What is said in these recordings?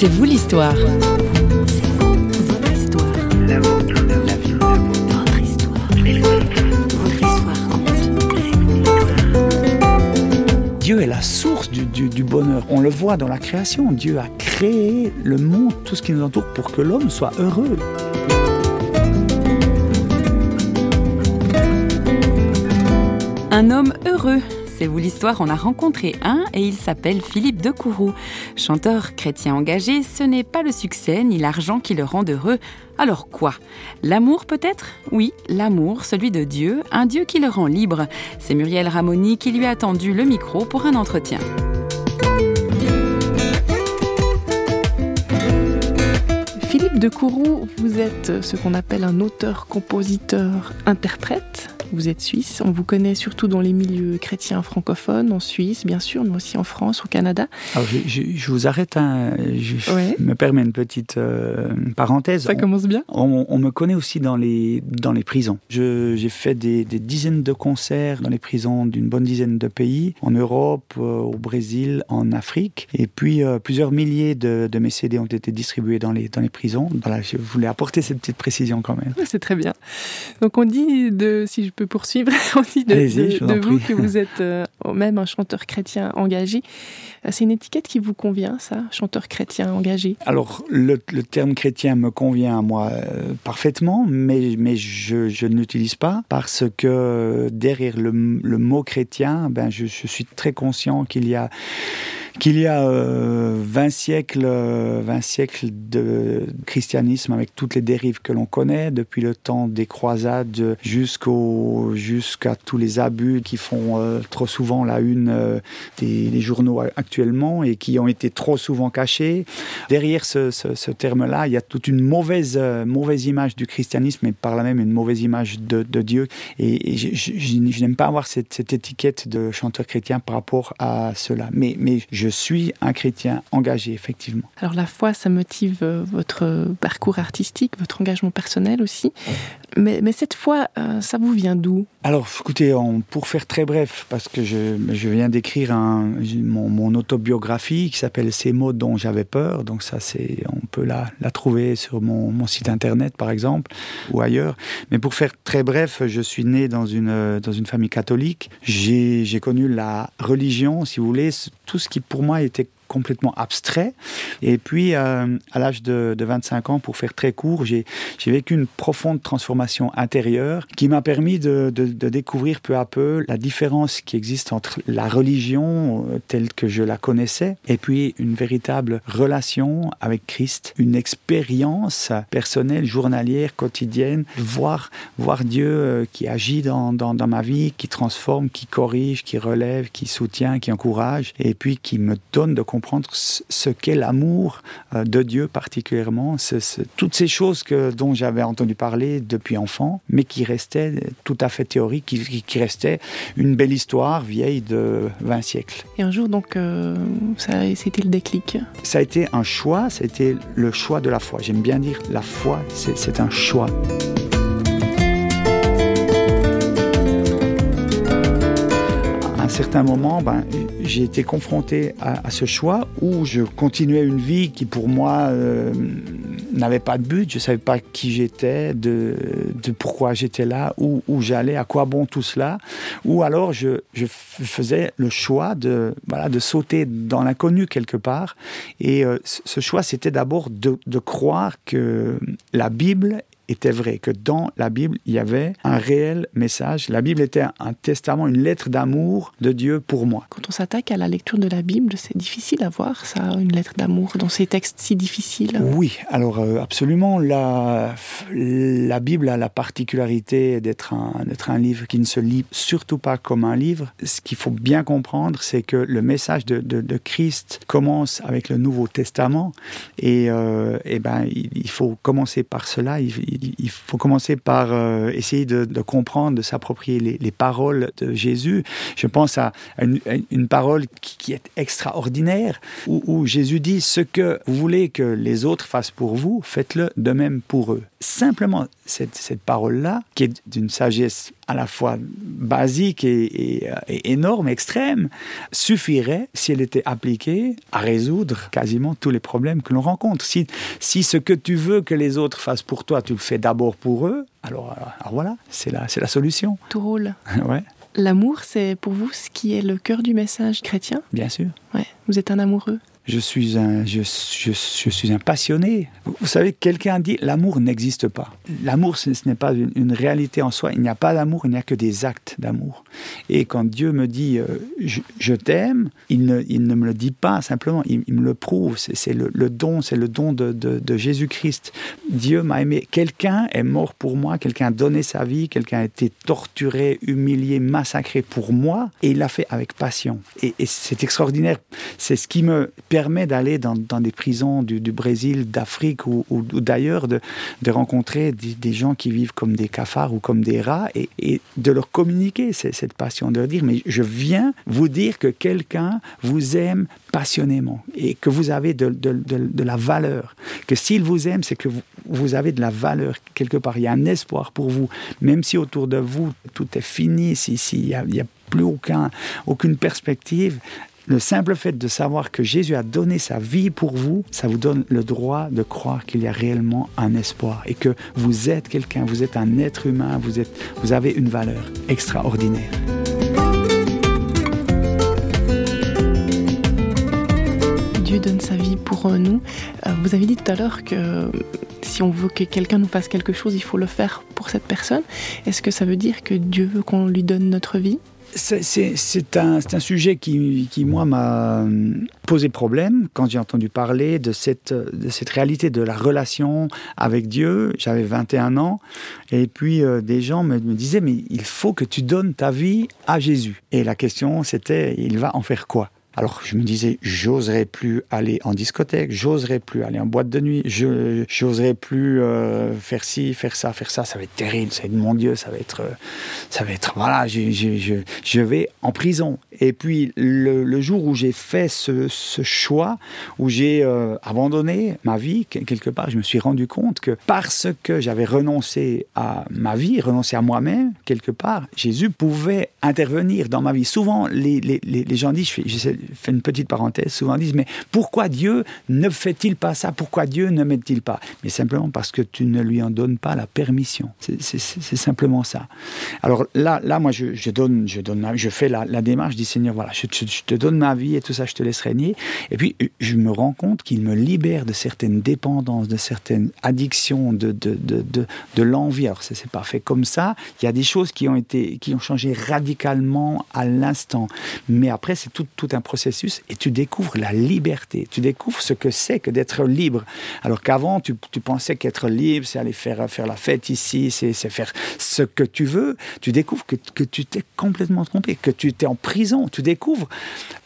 C'est vous l'histoire. C'est votre histoire. La vôtre. La vie. Votre histoire. Votre histoire. Dieu est la source du, du, du, bonheur. On le voit dans la création. Dieu a créé le monde, tout ce qui nous entoure, pour que l'homme soit heureux. Un homme heureux. Vous l'histoire, on a rencontré un et il s'appelle Philippe de Courroux. Chanteur chrétien engagé, ce n'est pas le succès ni l'argent qui le rend heureux. Alors quoi? L'amour peut-être? Oui, l'amour, celui de Dieu, un Dieu qui le rend libre. C'est Muriel Ramoni qui lui a tendu le micro pour un entretien. Philippe de Courroux, vous êtes ce qu'on appelle un auteur-compositeur-interprète. Vous êtes suisse, on vous connaît surtout dans les milieux chrétiens francophones, en Suisse bien sûr, mais aussi en France, au Canada. Alors je, je, je vous arrête, un, je ouais. me permets une petite euh, parenthèse. Ça commence bien. On, on, me connaît aussi dans les, dans les prisons. J'ai fait des, des, dizaines de concerts dans les prisons d'une bonne dizaine de pays, en Europe, euh, au Brésil, en Afrique, et puis euh, plusieurs milliers de, de, mes CD ont été distribués dans les, dans les prisons. Voilà, je voulais apporter cette petite précision quand même. C'est très bien. Donc on dit, de, si je peux poursuivre, dit de, de, de vous que vous êtes euh, même un chanteur chrétien engagé. C'est une étiquette qui vous convient, ça, chanteur chrétien engagé? Alors, le, le, terme chrétien me convient à moi euh, parfaitement, mais, mais je, je ne l'utilise pas parce que derrière le, le mot chrétien, ben, je, je suis très conscient qu'il y a qu'il y a euh, 20 siècles, 20 siècles de christianisme avec toutes les dérives que l'on connaît, depuis le temps des croisades jusqu'au jusqu'à tous les abus qui font euh, trop souvent la une euh, des, journaux actuellement et qui ont été trop souvent cachés. Derrière ce, terme-là, il y a toute une mauvaise euh, mauvaise image du christianisme et par là même une mauvaise image de, Dieu. Et, je n'aime pas avoir cette, cette étiquette de chanteur chrétien par rapport à cela. Mais mais je je suis un chrétien engagé, effectivement. Alors la foi, ça motive votre parcours artistique, votre engagement personnel aussi. Mais, cette foi, euh, ça vous vient d'où? Alors écoutez, pour faire très bref, parce que je, viens d'écrire mon, autobiographie qui s'appelle Ces mots dont j'avais peur. Donc ça, c'est on peut la, la trouver sur mon, mon, site internet, par exemple, ou ailleurs. Mais pour faire très bref, je suis né dans une, dans une famille catholique. J'ai connu la religion, si vous voulez, tout ce qui pour moi était complètement abstrait. Et puis, euh, à l'âge de, de 25 ans, pour faire très court, j'ai vécu une profonde transformation intérieure qui m'a permis de, découvrir peu à peu la différence qui existe entre la religion euh, telle que je la connaissais et puis une véritable relation avec Christ, une expérience personnelle, journalière, quotidienne, voir, voir Dieu euh, qui agit dans, dans, ma vie, qui transforme, qui corrige, qui relève, qui soutient, qui encourage et puis qui me donne de comprendre ce qu'est l'amour euh, de Dieu particulièrement, toutes ces choses que, dont j'avais entendu parler depuis enfant, mais qui restaient tout à fait théoriques, qui, qui restaient une belle histoire vieille de 20 siècles. Et un jour, donc, euh, c'était le déclic Ça a été un choix, ça a été le choix de la foi. J'aime bien dire la foi, c'est un choix. certain moment, ben, j'ai été confronté à, ce choix où je continuais une vie qui pour moi euh, n'avait pas de but, je ne savais pas qui j'étais, de, pourquoi j'étais là, où, j'allais, à quoi bon tout cela, ou alors je, faisais le choix de, voilà, de sauter dans l'inconnu quelque part. Et euh, ce choix, c'était d'abord de croire que la Bible était vrai, que dans la Bible, il y avait un réel message. La Bible était un testament, une lettre d'amour de Dieu pour moi. Quand on s'attaque à la lecture de la Bible, c'est difficile à voir ça, une lettre d'amour dans ces textes si difficiles. Oui, alors euh, absolument. La, la Bible a la particularité d'être un, un livre qui ne se lit surtout pas comme un livre. Ce qu'il faut bien comprendre, c'est que le message de, de, de, Christ commence avec le Nouveau Testament et, euh, et ben, il, il faut commencer par cela. Il, il faut commencer par euh, essayer de, comprendre, de s'approprier les, les paroles de Jésus. Je pense à une, parole qui, est extraordinaire, où Jésus dit ce que vous voulez que les autres fassent pour vous, faites-le de même pour eux. Simplement cette, cette parole-là, qui est d'une sagesse à la fois basique et, énorme, extrême, suffirait, si elle était appliquée, à résoudre quasiment tous les problèmes que l'on rencontre. Si, si ce que tu veux que les autres fassent pour toi, tu le fais d'abord pour eux, alors, alors voilà, c'est la, la solution. Tout roule. ouais. L'amour, c'est pour vous ce qui est le cœur du message chrétien? Bien sûr. Ouais. Vous êtes un amoureux je suis un, je, je, suis un passionné. Vous savez, quelqu'un dit l'amour n'existe pas. L'amour, ce, n'est pas une, réalité en soi. Il n'y a pas d'amour, il n'y a que des actes d'amour. Et quand Dieu me dit euh, je, t'aime, il ne, il ne me le dit pas simplement, il, me le prouve. C'est le, don, c'est le don de, de, Jésus-Christ. Dieu m'a aimé. Quelqu'un est mort pour moi, quelqu'un a donné sa vie, quelqu'un a été torturé, humilié, massacré pour moi, et il l'a fait avec passion. Et, et c'est extraordinaire. C'est ce qui me permet permet d'aller dans, des prisons du, Brésil, d'Afrique ou, d'ailleurs, de, rencontrer des, gens qui vivent comme des cafards ou comme des rats et, de leur communiquer cette passion, de leur dire, mais je viens vous dire que quelqu'un vous aime passionnément et que vous avez de, la valeur, que s'il vous aime, c'est que vous, avez de la valeur quelque part, il y a un espoir pour vous, même si autour de vous tout est fini, s'il si, n'y a, plus aucun, aucune perspective, le simple fait de savoir que Jésus a donné sa vie pour vous, ça vous donne le droit de croire qu'il y a réellement un espoir et que vous êtes quelqu'un, vous êtes un être humain, vous, êtes, vous avez une valeur extraordinaire. Dieu donne sa vie pour nous. Euh, vous avez dit tout à l'heure que si on veut que quelqu'un nous fasse quelque chose, il faut le faire pour cette personne. Est-ce que ça veut dire que Dieu veut qu'on lui donne notre vie? C'est un, un, sujet qui, qui moi, m'a posé problème quand j'ai entendu parler de cette, de cette réalité de la relation avec Dieu. J'avais 21 ans, et puis euh, des gens me, me, disaient, mais il faut que tu donnes ta vie à Jésus. Et la question, c'était, il va en faire quoi? Alors je me disais, j'oserais plus aller en discothèque, j'oserais plus aller en boîte de nuit, je j'oserais plus euh, faire ci, faire ça, faire ça. Ça va être terrible, ça va être mon Dieu, ça va être, euh, ça va être, voilà, je, je, je vais en prison. Et puis le, jour où j'ai fait ce, ce, choix, où j'ai euh, abandonné ma vie, quelque part, je me suis rendu compte que parce que j'avais renoncé à ma vie, renoncé à moi-même, quelque part, Jésus pouvait intervenir dans ma vie. Souvent, les, les, les gens disent, je, fais une petite parenthèse, souvent disent, mais pourquoi Dieu ne fait-il pas ça? Pourquoi Dieu ne m'aide-t-il pas? Mais simplement parce que tu ne lui en donnes pas la permission. C'est simplement ça. Alors là, là moi, je, donne, je, donne, je fais la, démarche, je dis, Seigneur, voilà, je, te donne ma vie et tout ça, je te laisse régner. Et puis, je me rends compte qu'il me libère de certaines dépendances, de certaines addictions, de, de, de, de, l'envie. Alors, c'est pas fait comme ça. Il y a des choses qui ont, été, qui ont changé radicalement à l'instant. Mais après, c'est tout, tout un processus et tu découvres la liberté. Tu découvres ce que c'est que d'être libre. Alors qu'avant, tu, pensais qu'être libre, c'est aller faire, faire la fête ici, c'est faire ce que tu veux. Tu découvres que, que tu t'es complètement trompé, que tu t'es en prison. Tu découvres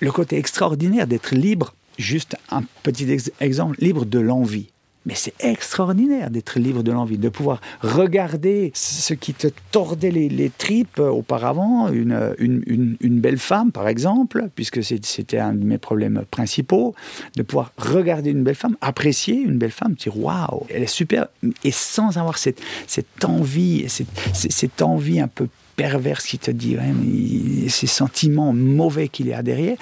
le côté extraordinaire d'être libre. Juste un petit exemple, libre de l'envie. Mais c'est extraordinaire d'être libre de l'envie, de pouvoir regarder ce qui te tordait les, tripes auparavant, une, une, une, belle femme par exemple, puisque c'était un de mes problèmes principaux, de pouvoir regarder une belle femme, apprécier une belle femme, dire waouh, elle est super, et sans avoir cette, cette envie, cette, cette envie un peu perverse qui te dit ces sentiments mauvais qu'il y a derrière.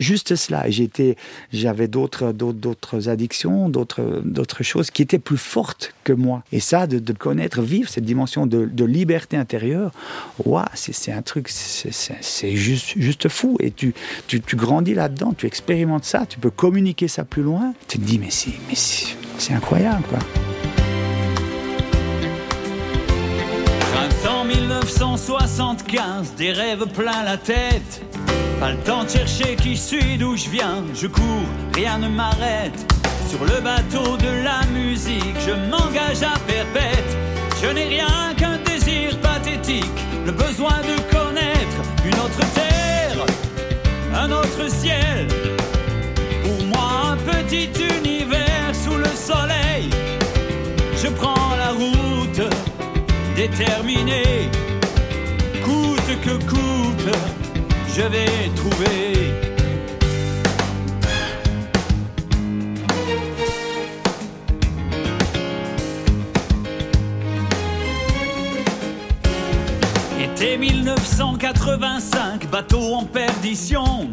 juste cela. J'étais, j'avais d'autres, d'autres addictions, d'autres, d'autres choses qui étaient plus fortes que moi. Et ça, de, connaître, vivre cette dimension de, liberté intérieure, waouh, c'est, un truc, c'est, juste, juste fou. Et tu, tu, tu grandis là-dedans, tu expérimentes ça, tu peux communiquer ça plus loin. Tu te dis, mais c'est, mais c'est incroyable, quoi. 1975, des rêves plein la tête. Pas le temps de chercher qui je suis, d'où je viens. Je cours, rien ne m'arrête. Sur le bateau de la musique, je m'engage à perpète. Je n'ai rien qu'un désir pathétique, le besoin de connaître une autre terre, un autre ciel. Pour moi, un petit univers sous le soleil. Je prends la route déterminée je vais trouver. Été 1985, bateau en perdition.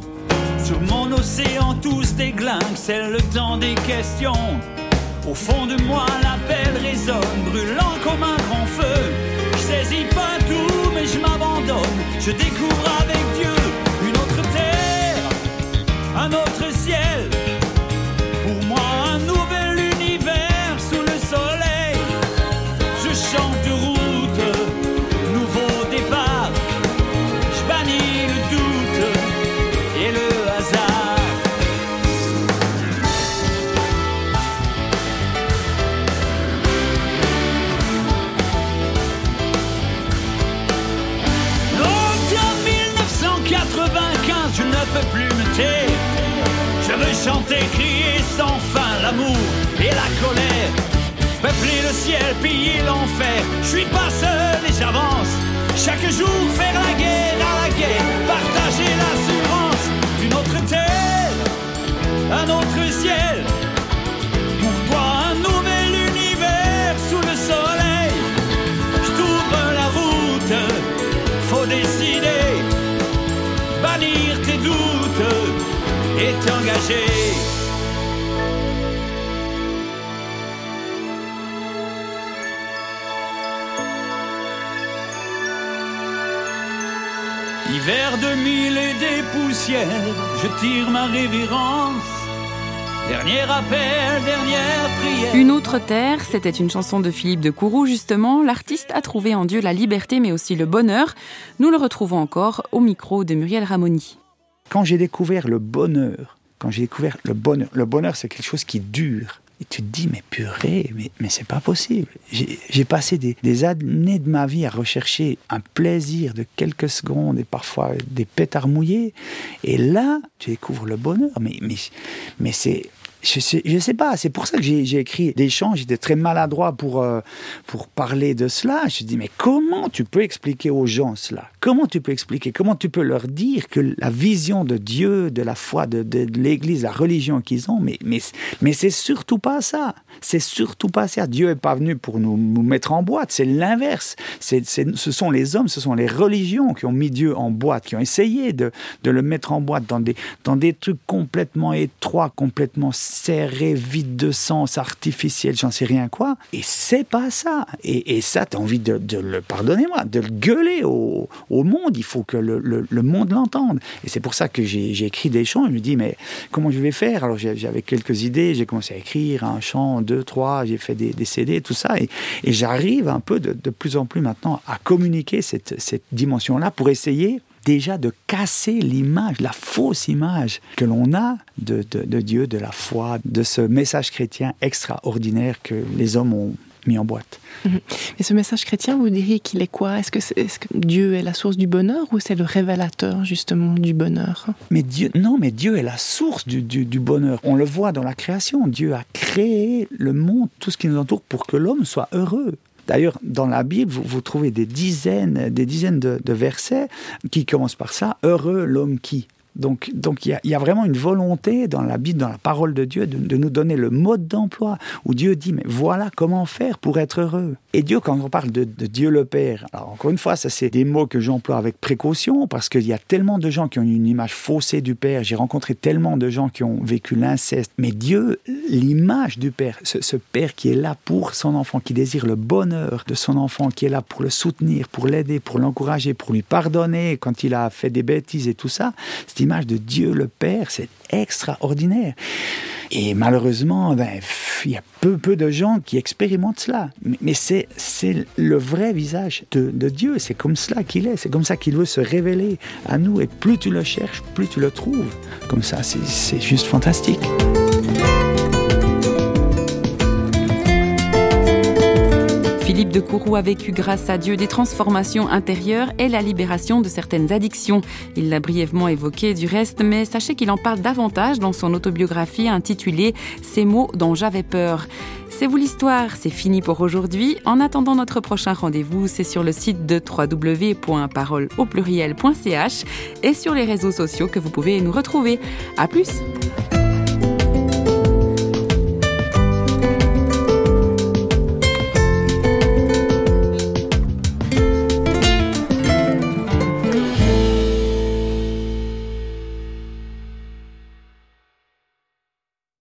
Sur mon océan, tous des c'est le temps des questions. Au fond de moi, l'appel résonne, brûlant comme un grand feu. Je saisis pas tout, mais je m'abandonne. Je découvre avec Dieu un autre ciel. Et la colère. Peupler le ciel, piller l'enfer. Je suis pas seul et j'avance. Chaque jour, faire la guerre à la guerre. Partager l'assurance d'une autre terre, un autre ciel. Pour toi, un nouvel univers sous le soleil. Je la route, faut décider. Bannir tes doutes et t'engager. Hiver 2000 et des poussières, je tire ma révérence. Dernier appel, dernière prière. Une autre terre, c'était une chanson de Philippe de Courroux justement. L'artiste a trouvé en Dieu la liberté mais aussi le bonheur. Nous le retrouvons encore au micro de Muriel Ramoni. Quand j'ai découvert le bonheur, quand j'ai découvert le bonheur, le bonheur c'est quelque chose qui dure. Et tu te dis, mais purée, mais, mais c'est pas possible. J'ai passé des, des années de ma vie à rechercher un plaisir de quelques secondes et parfois des pétards mouillés. Et là, tu découvres le bonheur. Mais, mais, mais c'est. Je sais, je sais pas, c'est pour ça que j'ai écrit des chants. J'étais très maladroit pour, euh, pour parler de cela. Je dis, mais comment tu peux expliquer aux gens cela? Comment tu peux expliquer? Comment tu peux leur dire que la vision de Dieu, de la foi, de, l'Église, la religion qu'ils ont, mais, mais, mais c'est surtout pas ça. C'est surtout pas ça. Dieu est pas venu pour nous, mettre en boîte. C'est l'inverse. Ce sont les hommes, ce sont les religions qui ont mis Dieu en boîte, qui ont essayé de, de le mettre en boîte dans des, dans des trucs complètement étroits, complètement serrés, vides de sens, artificiels, j'en sais rien quoi. Et c'est pas ça. Et, et ça, tu as envie de, le, pardonnez-moi, de le gueuler au, au monde. Il faut que le, le, le monde l'entende. Et c'est pour ça que j'ai, écrit des chants. Je me dis, mais comment je vais faire? Alors j'avais quelques idées. J'ai commencé à écrire un chant, deux, trois. J'ai fait des, des CD, tout ça. Et, et j'arrive un peu de, de plus en plus maintenant à communiquer cette, cette dimension-là pour essayer déjà de casser l'image, la fausse image que l'on a de, de, de Dieu, de la foi, de ce message chrétien extraordinaire que les hommes ont mis en boîte. Et ce message chrétien, vous diriez qu'il est quoi? Est-ce que, que Dieu est la source du bonheur ou c'est le révélateur justement du bonheur? Mais Dieu, non, mais Dieu est la source du, du, du bonheur. On le voit dans la création. Dieu a créé le monde, tout ce qui nous entoure, pour que l'homme soit heureux. D'ailleurs, dans la Bible, vous, trouvez des dizaines, des dizaines de versets qui commencent par ça. Heureux l'homme qui. Donc, donc il y, a, vraiment une volonté dans la Bible, dans la parole de Dieu, de, nous donner le mode d'emploi où Dieu dit mais voilà comment faire pour être heureux. Et Dieu, quand on parle de, Dieu le Père, alors encore une fois, ça c'est des mots que j'emploie avec précaution parce qu'il y a tellement de gens qui ont une image faussée du Père. J'ai rencontré tellement de gens qui ont vécu l'inceste. Mais Dieu, l'image du Père, ce, Père qui est là pour son enfant, qui désire le bonheur de son enfant, qui est là pour le soutenir, pour l'aider, pour l'encourager, pour lui pardonner quand il a fait des bêtises et tout ça, cette image de Dieu le Père, c'est extraordinaire. Et malheureusement, ben, il y a peu, peu de gens qui expérimentent cela. Mais, mais c'est, c'est le vrai visage de, de Dieu. C'est comme cela qu'il est. C'est comme ça qu'il veut se révéler à nous. Et plus tu le cherches, plus tu le trouves. Comme ça, c'est, c'est juste fantastique. Philippe de Courroux a vécu grâce à Dieu des transformations intérieures et la libération de certaines addictions. Il l'a brièvement évoqué du reste, mais sachez qu'il en parle davantage dans son autobiographie intitulée Ces mots dont j'avais peur. C'est vous l'histoire, c'est fini pour aujourd'hui. En attendant notre prochain rendez-vous, c'est sur le site de www.parole au pluriel.ch et sur les réseaux sociaux que vous pouvez nous retrouver. À plus!